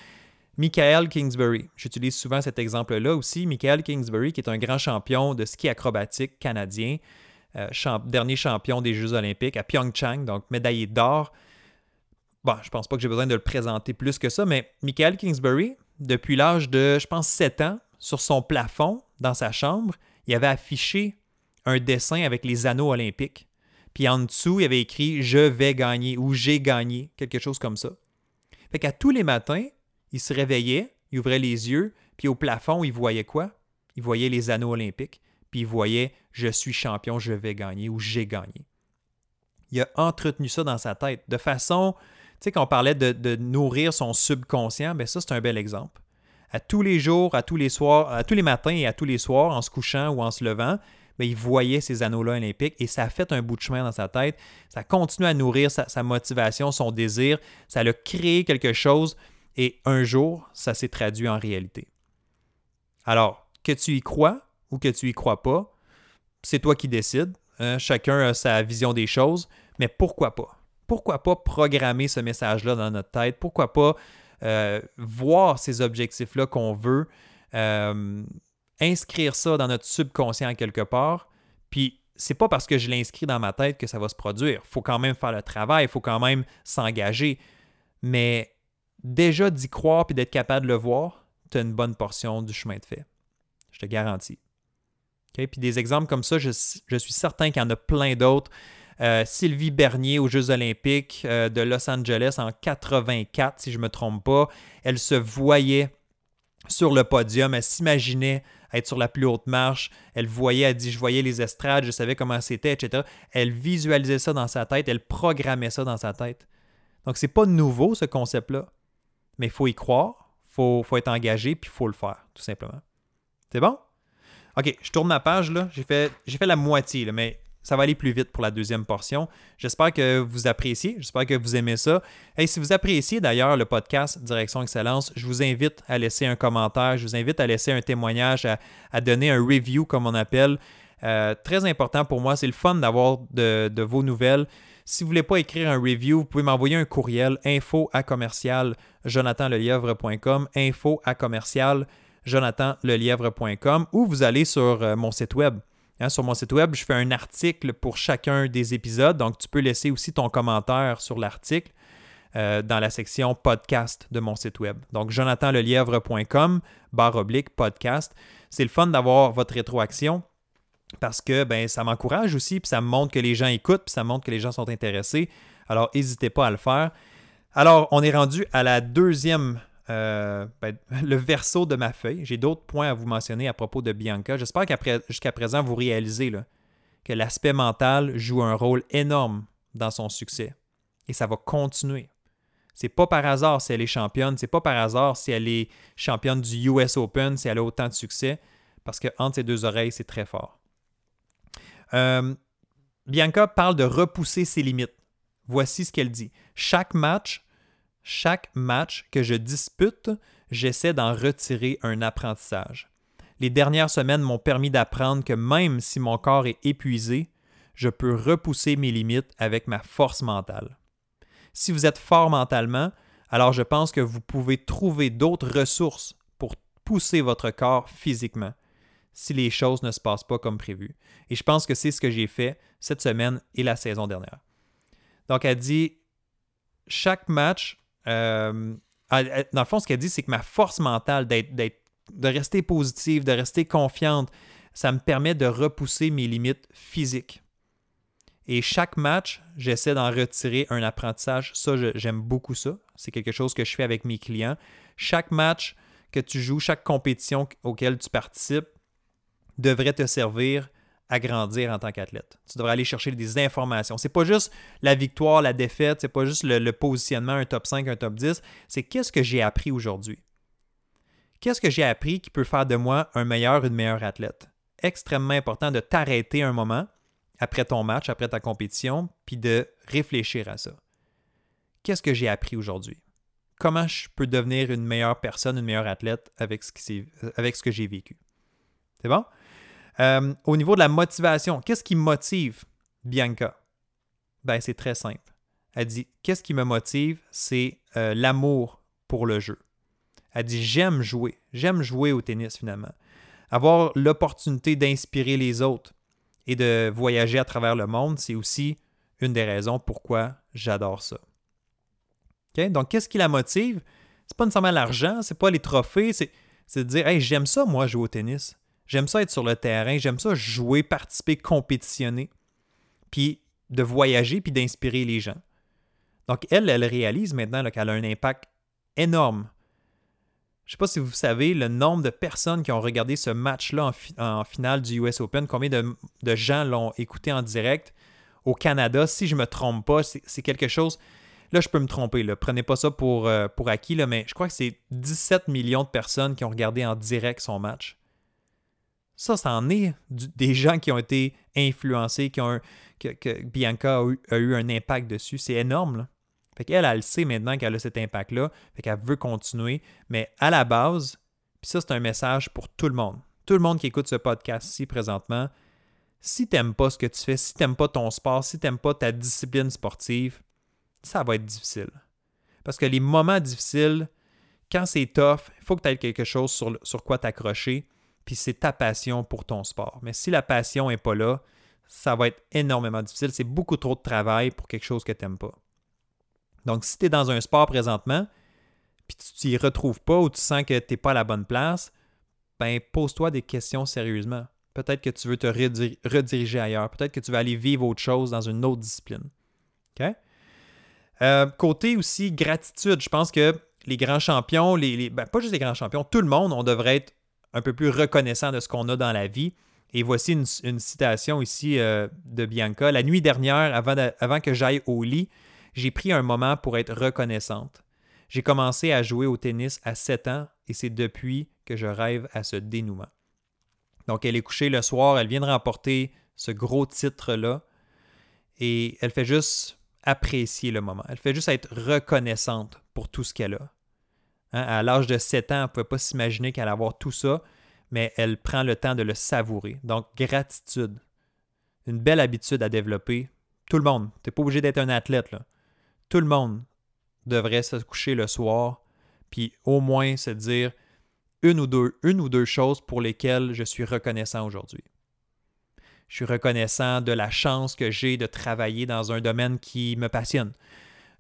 S1: Michael Kingsbury, j'utilise souvent cet exemple-là aussi. Michael Kingsbury, qui est un grand champion de ski acrobatique canadien, euh, dernier champion des Jeux olympiques à Pyeongchang, donc médaillé d'or. Bon, je pense pas que j'ai besoin de le présenter plus que ça, mais Michael Kingsbury, depuis l'âge de, je pense, 7 ans, sur son plafond, dans sa chambre, il avait affiché un dessin avec les anneaux olympiques. Puis en dessous, il avait écrit Je vais gagner ou J'ai gagné, quelque chose comme ça. Fait qu'à tous les matins, il se réveillait, il ouvrait les yeux, puis au plafond, il voyait quoi? Il voyait les anneaux olympiques, puis il voyait Je suis champion, je vais gagner ou J'ai gagné. Il a entretenu ça dans sa tête de façon tu sais, quand on parlait de, nourrir son subconscient, bien ça, c'est un bel exemple. À tous les jours, à tous les soirs, à tous les matins et à tous les soirs, en se couchant ou en se levant, il voyait ces anneaux-là olympiques et ça a fait un bout de chemin dans sa tête. Ça continue à nourrir sa, motivation, son désir. Ça a créé quelque chose et un jour, ça s'est traduit en réalité. Alors, que tu y crois ou que tu y crois pas, c'est toi qui décides. Hein. Chacun a sa vision des choses, mais pourquoi pas? pourquoi pas programmer ce message-là dans notre tête? Pourquoi pas euh, voir ces objectifs-là qu'on veut, euh, inscrire ça dans notre subconscient quelque part, puis c'est pas parce que je l'inscris dans ma tête que ça va se produire. Il faut quand même faire le travail, il faut quand même s'engager. Mais déjà d'y croire puis d'être capable de le voir, tu as une bonne portion du chemin de fait. Je te garantis. Puis des exemples comme ça, je, suis certain qu'il y en a plein d'autres. Euh, Sylvie Bernier aux Jeux olympiques euh, de Los Angeles en 84, si je ne me trompe pas. Elle se voyait sur le podium, elle s'imaginait être sur la plus haute marche, elle voyait, elle dit, je voyais les estrades, je savais comment c'était, etc. Elle visualisait ça dans sa tête, elle programmait ça dans sa tête. Donc, c'est pas nouveau, ce concept-là, mais il faut y croire, il faut, faut, être engagé, puis il faut le faire, tout simplement. C'est bon? OK, je tourne ma page, là. J'ai fait, fait la moitié, là, mais ça va aller plus vite pour la deuxième portion. J'espère que vous appréciez, j'espère que vous aimez ça. Et si vous appréciez d'ailleurs le podcast Direction Excellence, je vous invite à laisser un commentaire, je vous invite à laisser un témoignage, à, donner un review comme on appelle. Euh, très important pour moi, c'est le fun d'avoir de, vos nouvelles. Si vous ne voulez pas écrire un review, vous pouvez m'envoyer un courriel info à commercial jonathanlelièvre.com info à commercial jonathanlelièvre.com ou vous allez sur euh, mon site web Hein, sur mon site web, je fais un article pour chacun des épisodes, donc tu peux laisser aussi ton commentaire sur l'article euh, dans la section podcast de mon site web. Donc, jonathanlelièvre.com, barre oblique, podcast. C'est le fun d'avoir votre rétroaction parce que ben, ça m'encourage aussi, puis ça me montre que les gens écoutent, puis ça montre que les gens sont intéressés. Alors, n'hésitez pas à le faire. Alors, on est rendu à la deuxième euh, ben, [LAUGHS] le verso de ma feuille. J'ai d'autres points à vous mentionner à propos de Bianca. J'espère qu'après jusqu'à présent, vous réalisez que l'aspect mental joue un rôle énorme dans son succès. Et ça va continuer. C'est pas par hasard si elle est championne, c'est pas par hasard si elle est championne du US Open, si elle a autant de succès, parce que entre ses deux oreilles, c'est très fort. Euh, Bianca parle de repousser ses limites. Voici ce qu'elle dit. Chaque match chaque match que je dispute, j'essaie d'en retirer un apprentissage. Les dernières semaines m'ont permis d'apprendre que même si mon corps est épuisé, je peux repousser mes limites avec ma force mentale. Si vous êtes fort mentalement, alors je pense que vous pouvez trouver d'autres ressources pour pousser votre corps physiquement si les choses ne se passent pas comme prévu. Et je pense que c'est ce que j'ai fait cette semaine et la saison dernière. Donc, elle dit, chaque match, euh, dans le fond, ce qu'elle dit, c'est que ma force mentale de rester positive, de rester confiante, ça me permet de repousser mes limites physiques. Et chaque match, j'essaie d'en retirer un apprentissage. Ça, j'aime beaucoup ça. C'est quelque chose que je fais avec mes clients. Chaque match que tu joues, chaque compétition auquel tu participes devrait te servir à grandir en tant qu'athlète. Tu devrais aller chercher des informations. C'est pas juste la victoire, la défaite, c'est pas juste le, positionnement, un top 5, un top 10, c'est qu'est-ce que j'ai appris aujourd'hui? Qu'est-ce que j'ai appris qui peut faire de moi un meilleur, une meilleure athlète? Extrêmement important de t'arrêter un moment après ton match, après ta compétition, puis de réfléchir à ça. Qu'est-ce que j'ai appris aujourd'hui? Comment je peux devenir une meilleure personne, une meilleure athlète avec ce, avec ce que j'ai vécu? C'est bon? Euh, au niveau de la motivation, qu'est-ce qui motive Bianca? Ben, c'est très simple. Elle dit Qu'est-ce qui me motive? C'est euh, l'amour pour le jeu. Elle dit J'aime jouer. J'aime jouer au tennis finalement. Avoir l'opportunité d'inspirer les autres, et de voyager à travers le monde, c'est aussi une des raisons pourquoi j'adore ça. Donc, qu'est-ce qui la motive? C'est pas nécessairement l'argent, c'est pas les trophées, c'est, de dire Hey, j'aime ça, moi, jouer au tennis. J'aime ça être sur le terrain, j'aime ça jouer, participer, compétitionner, puis de voyager, puis d'inspirer les gens. Donc, elle, elle réalise maintenant qu'elle a un impact énorme je ne sais pas si vous savez le nombre de personnes qui ont regardé ce match-là en, finale du US Open, combien de, gens l'ont écouté en direct? Au Canada. Si je ne me trompe pas, c'est quelque chose. Là, je peux me tromper. Là. Prenez pas ça pour, euh, pour acquis, mais je crois que c'est 17 millions de personnes qui ont regardé en direct son match. Ça, ça en est des gens qui ont été influencés, qui ont que, Bianca a eu, un impact dessus. C'est énorme. Là. Fait qu'elle, elle sait maintenant qu'elle a cet impact-là, fait qu'elle veut continuer, mais à la base, puis ça, c'est un message pour tout le monde. Tout le monde qui écoute ce podcast-ci présentement, si tu n'aimes pas ce que tu fais, si tu n'aimes pas ton sport, si tu n'aimes pas ta discipline sportive, ça va être difficile. Parce que les moments difficiles, quand c'est tough, il faut que tu aies quelque chose sur, sur quoi t'accrocher, puis c'est ta passion pour ton sport. Mais si la passion n'est pas là, ça va être énormément difficile. C'est beaucoup trop de travail pour quelque chose que tu n'aimes pas. Donc, si tu es dans un sport présentement, puis tu t'y retrouves pas ou tu sens que tu n'es pas à la bonne place, ben pose-toi des questions sérieusement. Peut-être que tu veux te rediriger ailleurs. Peut-être que tu veux aller vivre autre chose dans une autre discipline. OK? Euh, côté aussi gratitude, je pense que les grands champions, les, ben, pas juste les grands champions, tout le monde, on devrait être un peu plus reconnaissant de ce qu'on a dans la vie. Et voici une, citation ici euh, de Bianca. La nuit dernière, avant, avant que j'aille au lit, j'ai pris un moment pour être reconnaissante. J'ai commencé à jouer au tennis à 7 ans et c'est depuis que je rêve à ce dénouement. Donc, elle est couchée le soir, elle vient de remporter ce gros titre-là et elle fait juste apprécier le moment. Elle fait juste être reconnaissante pour tout ce qu'elle a. Hein, à l'âge de 7 ans, elle ne pouvait pas s'imaginer qu'elle allait avoir tout ça, mais elle prend le temps de le savourer. Donc, gratitude. Une belle habitude à développer. Tout le monde. Tu n'es pas obligé d'être un athlète. Là tout le monde devrait se coucher le soir, puis au moins se dire une ou deux, choses pour lesquelles je suis reconnaissant aujourd'hui. Je suis reconnaissant de la chance que j'ai de travailler dans un domaine qui me passionne.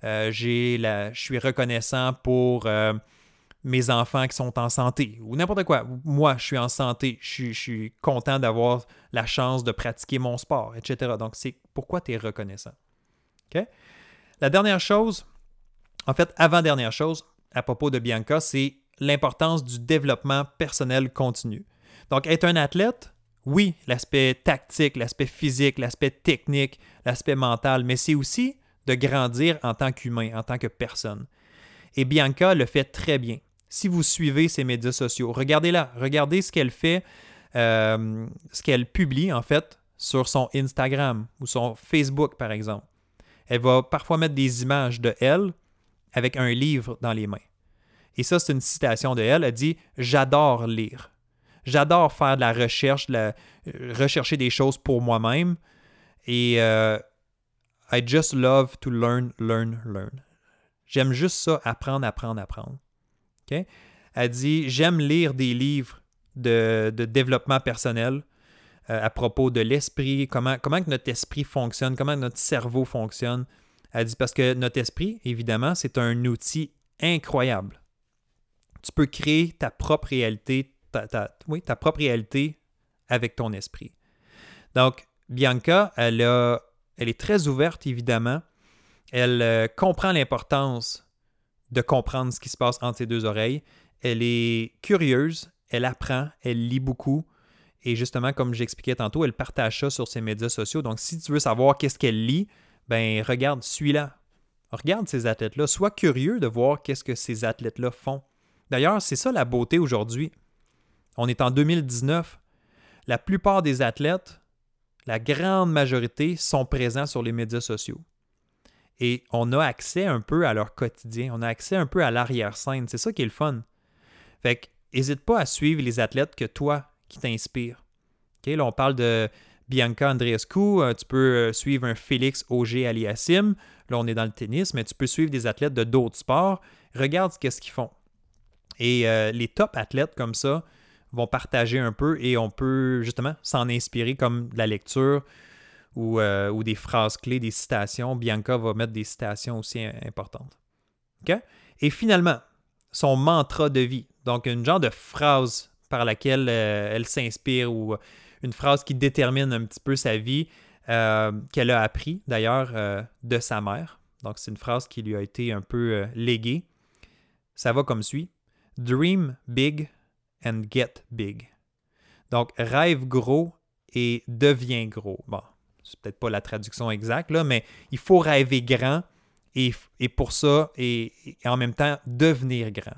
S1: Euh, je suis reconnaissant pour euh, mes enfants qui sont en santé ou n'importe quoi. Moi, je suis en santé. Je, suis content d'avoir la chance de pratiquer mon sport, etc. Donc, c'est pourquoi tu es reconnaissant. La dernière chose, en fait, avant-dernière chose, à propos de Bianca, c'est l'importance du développement personnel continu. Donc, être un athlète, oui, l'aspect tactique, l'aspect physique, l'aspect technique, l'aspect mental, mais c'est aussi de grandir en tant qu'humain, en tant que personne. Et Bianca le fait très bien. Si vous suivez ses médias sociaux, regardez-la, regardez ce qu'elle fait, euh, ce qu'elle publie en fait sur son Instagram ou son Facebook par exemple. Elle va parfois mettre des images de elle avec un livre dans les mains. Et ça, c'est une citation de elle. Elle dit J'adore lire. J'adore faire de la recherche, de rechercher des choses pour moi-même. Et euh, I just love to learn, learn, learn. J'aime juste ça, apprendre, apprendre, apprendre. Elle dit J'aime lire des livres de, développement personnel euh, à propos de l'esprit, comment, notre esprit fonctionne, comment notre cerveau fonctionne. Elle dit Parce que notre esprit, évidemment, c'est un outil incroyable. Tu peux créer ta propre réalité, oui, ta propre réalité avec ton esprit. Donc, Bianca, elle, a, elle est très ouverte, évidemment. Elle euh, comprend l'importance de comprendre ce qui se passe entre ses deux oreilles. Elle est curieuse, elle apprend, elle lit beaucoup. Et justement, comme j'expliquais tantôt, elle partage ça sur ses médias sociaux. Donc, si tu veux savoir qu'est-ce qu'elle lit, ben regarde, suis-la. Regarde ces athlètes-là. Sois curieux de voir qu'est-ce que ces athlètes-là font. D'ailleurs, c'est ça la beauté aujourd'hui. On est en 2019. La plupart des athlètes, la grande majorité, sont présents sur les médias sociaux. Et on a accès un peu à leur quotidien. On a accès un peu à l'arrière-scène. C'est ça qui est le fun. Fait que, n'hésite pas à suivre les athlètes que toi, qui t'inspirent. là, on parle de Bianca Andreescu. Euh, tu peux euh, suivre un Félix Auger Aliassim. Là, on est dans le tennis, mais tu peux suivre des athlètes de d'autres sports. Regarde ce qu'ils font. Et euh, les top athlètes comme ça vont partager un peu et on peut justement s'en inspirer comme de la lecture ou, euh, ou, des phrases clés, des citations. Bianca va mettre des citations aussi importantes. Et finalement, son mantra de vie. Donc, une genre de phrase par laquelle euh, elle s'inspire ou une phrase qui détermine un petit peu sa vie, qu'elle a appris d'ailleurs de sa mère. Donc, c'est une phrase qui lui a été un peu léguée. Ça va comme suit. Dream big and get big. Donc, rêve gros et deviens gros. Bon, c'est peut-être pas la traduction exacte, là, mais il faut rêver grand et, pour ça, et, en même temps, devenir grand.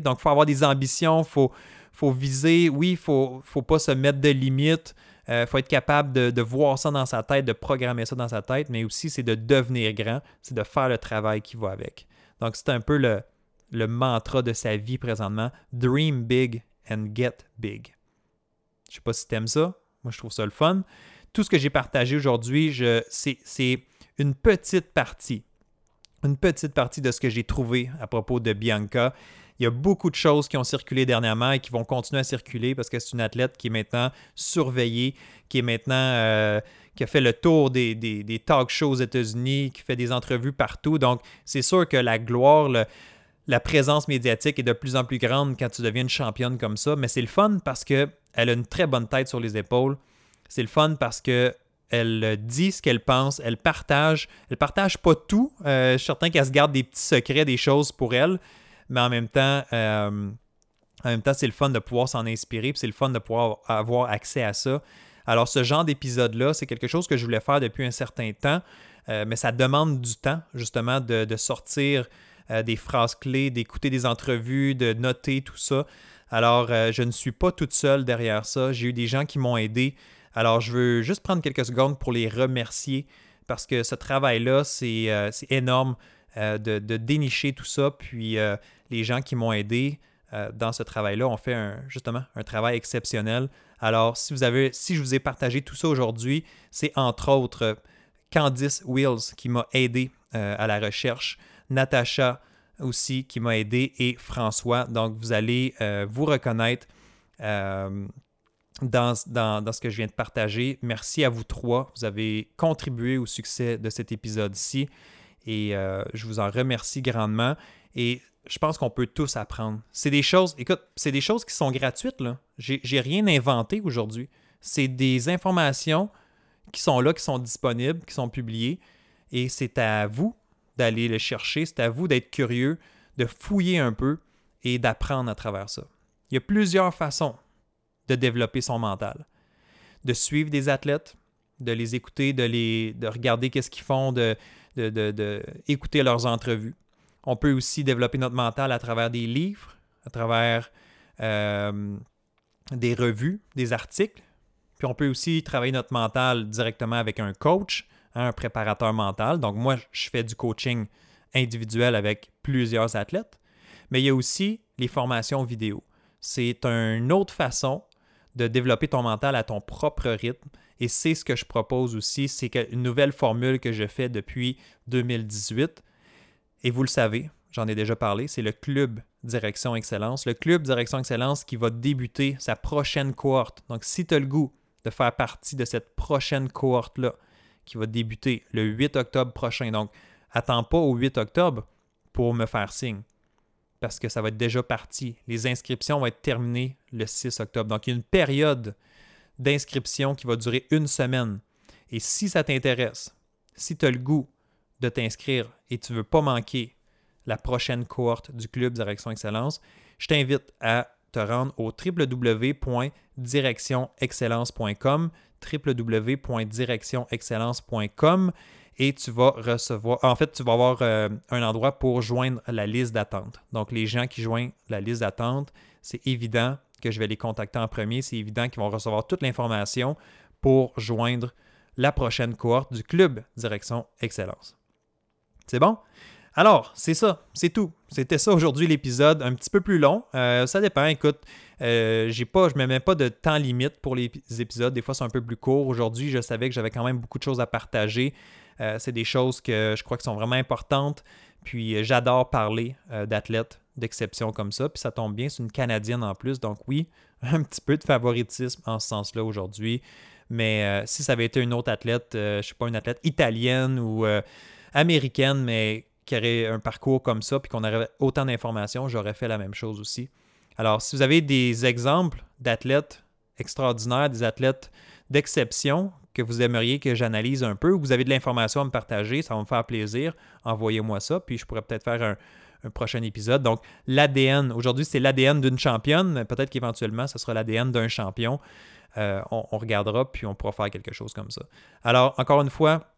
S1: Donc, il faut avoir des ambitions, il faut, faut viser. Oui, il faut, faut pas se mettre de limites. Il euh, faut être capable de, de, voir ça dans sa tête, de programmer ça dans sa tête, mais aussi c'est de devenir grand, c'est de faire le travail qui va avec. Donc, c'est un peu le, le mantra de sa vie présentement. Dream big and get big. Je sais pas si tu aimes ça. Moi, je trouve ça le fun. Tout ce que j'ai partagé aujourd'hui, c'est une petite partie. Une petite partie de ce que j'ai trouvé à propos de Bianca. Il y a beaucoup de choses qui ont circulé dernièrement et qui vont continuer à circuler parce que c'est une athlète qui est maintenant surveillée, qui est maintenant euh, qui a fait le tour des, talk shows aux États-Unis, qui fait des entrevues partout. Donc, c'est sûr que la gloire, la présence médiatique est de plus en plus grande quand tu deviens une championne comme ça, mais c'est le fun parce qu'elle a une très bonne tête sur les épaules. C'est le fun parce que elle dit ce qu'elle pense, elle partage. Elle partage pas tout. Euh, je suis certain qu'elle se garde des petits secrets, des choses pour elle, mais en même temps, euh, en même temps, c'est le fun de pouvoir s'en inspirer, c'est le fun de pouvoir avoir accès à ça. Alors, ce genre d'épisode-là, c'est quelque chose que je voulais faire depuis un certain temps, euh, mais ça demande du temps, justement, de, de sortir euh, des phrases clés, d'écouter des entrevues, de noter tout ça. Alors, euh, je ne suis pas toute seule derrière ça. J'ai eu des gens qui m'ont aidé. Alors, je veux juste prendre quelques secondes pour les remercier parce que ce travail-là, c'est euh, énorme de, dénicher tout ça. Puis, les gens qui m'ont aidé dans ce travail-là ont fait justement un travail exceptionnel. Alors, si, si je vous ai partagé tout ça aujourd'hui, c'est entre autres Candice Wills qui m'a aidé à la recherche. Natacha aussi qui m'a aidé et François. Donc, vous allez euh, vous reconnaître dans, ce que je viens de partager. Merci à vous trois. Vous avez contribué au succès de cet épisode-ci et euh, je vous en remercie grandement. Et je pense qu'on peut tous apprendre. C'est des choses, écoute, c'est des choses qui sont gratuites. Là. J'ai rien inventé aujourd'hui. C'est des informations qui sont là, qui sont disponibles, qui sont publiées. Et c'est à vous d'aller le chercher, c'est à vous d'être curieux, de fouiller un peu et d'apprendre à travers ça. Il y a plusieurs façons de développer son mental. De suivre des athlètes, de les écouter, de, les, de regarder qu'est-ce qu'ils font, de, écouter leurs entrevues. On peut aussi développer notre mental à travers des livres, à travers euh, des revues, des articles. Puis on peut aussi travailler notre mental directement avec un coach, un préparateur mental. Donc moi, je fais du coaching individuel avec plusieurs athlètes. Mais il y a aussi les formations vidéo. C'est une autre façon de développer ton mental à ton propre rythme. Et c'est ce que je propose aussi. C'est une nouvelle formule que je fais depuis 2018. Et vous le savez, j'en ai déjà parlé, c'est le Club Direction Excellence. Le Club Direction Excellence qui va débuter sa prochaine cohorte. Donc, si tu as le goût de faire partie de cette prochaine cohorte-là, qui va débuter le 8 octobre prochain. Donc, attends pas au 8 octobre pour me faire signe parce que ça va être déjà parti. Les inscriptions vont être terminées le 6 octobre. Donc, il y a une période d'inscription qui va durer une semaine. Et si ça t'intéresse, si tu as le goût de t'inscrire et tu ne veux pas manquer la prochaine cohorte du Club Direction Excellence, je t'invite à te rendre au www.directionexcellence.com www.directionexcellence.com et tu vas recevoir, en fait, tu vas avoir euh, un endroit pour joindre la liste d'attente. Donc, les gens qui joignent la liste d'attente, c'est évident que je vais les contacter en premier. C'est évident qu'ils vont recevoir toute l'information pour joindre la prochaine cohorte du club Direction Excellence. C'est bon? Alors, c'est ça, c'est tout. C'était ça aujourd'hui l'épisode, un petit peu plus long. Euh, ça dépend, écoute, euh, pas, je ne me mets pas de temps limite pour les épisodes. Des fois, c'est un peu plus court. Aujourd'hui, je savais que j'avais quand même beaucoup de choses à partager. Euh, c'est des choses que je crois qui sont vraiment importantes. Puis j'adore parler d'athlètes d'exception comme ça. Puis ça tombe bien, c'est une Canadienne en plus. Donc oui, [LAUGHS] un petit peu de favoritisme en ce sens-là aujourd'hui. Mais si ça avait été une autre athlète, je ne sais pas, une athlète italienne ou américaine, mais qui aurait un parcours comme ça, puis qu'on aurait autant d'informations, j'aurais fait la même chose aussi. Alors, si vous avez des exemples d'athlètes extraordinaires, des athlètes d'exception que vous aimeriez que j'analyse un peu, ou vous avez de l'information à me partager, ça va me faire plaisir, envoyez-moi ça, puis je pourrais peut-être faire un, prochain épisode. Donc, l'ADN, aujourd'hui, c'est l'ADN d'une championne, peut-être qu'éventuellement, ce sera l'ADN d'un champion. Euh, on, on, regardera, puis on pourra faire quelque chose comme ça. Alors, encore une fois,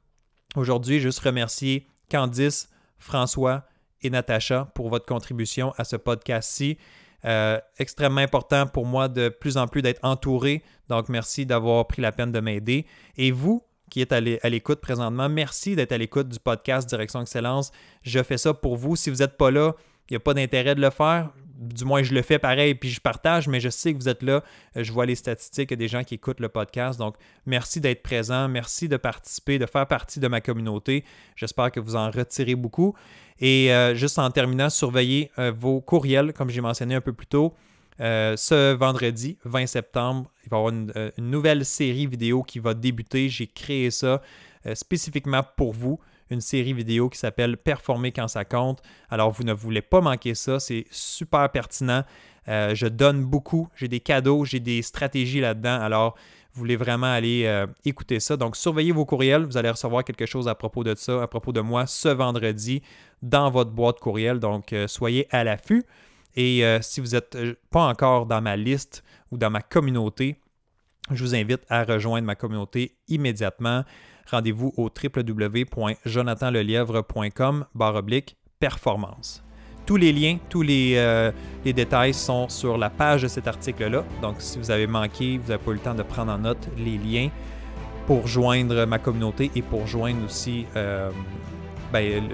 S1: aujourd'hui, juste remercier Candice, François et Natacha pour votre contribution à ce podcast-ci. Euh, extrêmement important pour moi de plus en plus d'être entouré. Donc, merci d'avoir pris la peine de m'aider. Et vous, qui êtes à l'écoute présentement, merci d'être à l'écoute du podcast Direction Excellence. Je fais ça pour vous. Si vous n'êtes pas là, il n'y a pas d'intérêt de le faire. Du moins, je le fais pareil, puis je partage, mais je sais que vous êtes là. Euh, je vois les statistiques, des gens qui écoutent le podcast. Donc, merci d'être présent, merci de participer, de faire partie de ma communauté. J'espère que vous en retirez beaucoup. Et euh, juste en terminant, surveillez euh, vos courriels, comme j'ai mentionné un peu plus tôt. ce vendredi 20 septembre, il va y avoir une, nouvelle série vidéo qui va débuter. J'ai créé ça spécifiquement pour vous une série vidéo qui s'appelle Performer quand ça compte. Alors, vous ne voulez pas manquer ça, c'est super pertinent. Euh, je donne beaucoup, j'ai des cadeaux, j'ai des stratégies là-dedans. Alors, vous voulez vraiment aller euh, écouter ça. Donc, surveillez vos courriels. Vous allez recevoir quelque chose à propos de ça, à propos de moi, ce vendredi dans votre boîte courriel. Donc, euh, soyez à l'affût. Et si vous n'êtes pas encore dans ma liste ou dans ma communauté, je vous invite à rejoindre ma communauté immédiatement rendez-vous au www.jonathanlelièvre.com oblique performance. Tous les liens, tous euh, les, détails sont sur la page de cet article-là. Donc, si vous avez manqué, vous n'avez pas eu le temps de prendre en note les liens pour joindre ma communauté et pour joindre aussi euh, ben,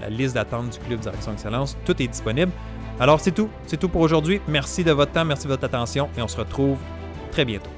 S1: la liste d'attente du Club Direction Excellence, tout est disponible. Alors, c'est tout. C'est tout pour aujourd'hui. Merci de votre temps, merci de votre attention et on se retrouve très bientôt.